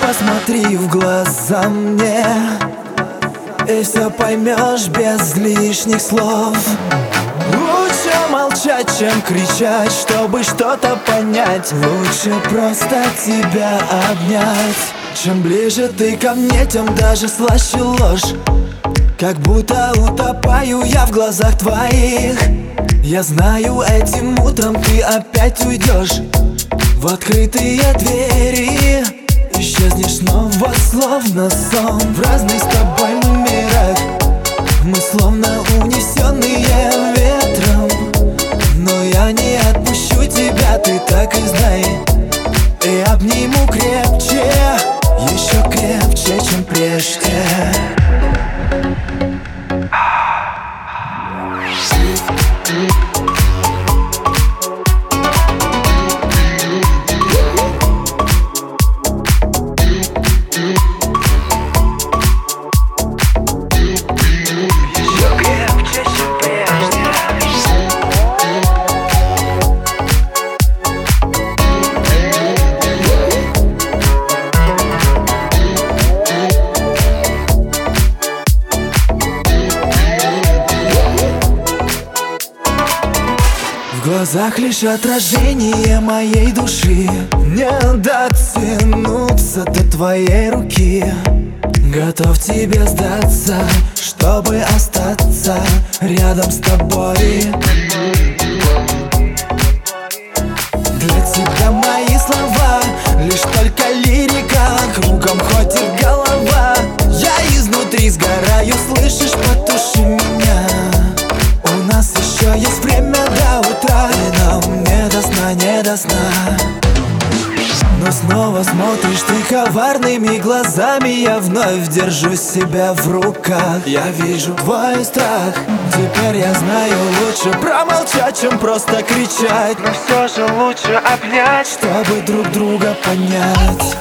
Посмотри в глаза мне И поймешь без лишних слов чем кричать, чтобы что-то понять? Лучше просто тебя обнять. Чем ближе ты ко мне, тем даже слаще ложь. Как будто утопаю я в глазах твоих. Я знаю, этим утром ты опять уйдешь. В открытые двери Исчезнешь снова, словно сон. В разных с тобой мирах так и знай И обниму крепче, еще крепче, чем прежде глазах лишь отражение моей души. Не дотянуться до твоей руки. Готов тебе сдаться, чтобы остаться рядом с тобой. Для тебя мои слова лишь только лирика. Кругом и голова. Я изнутри сгораю, слышишь, потуши меня. У нас еще есть время сна, не до сна. Но снова смотришь ты коварными глазами Я вновь держу себя в руках. Я вижу твой страх Теперь я знаю лучше промолчать, чем просто кричать. Но все же лучше обнять? Чтобы друг друга понять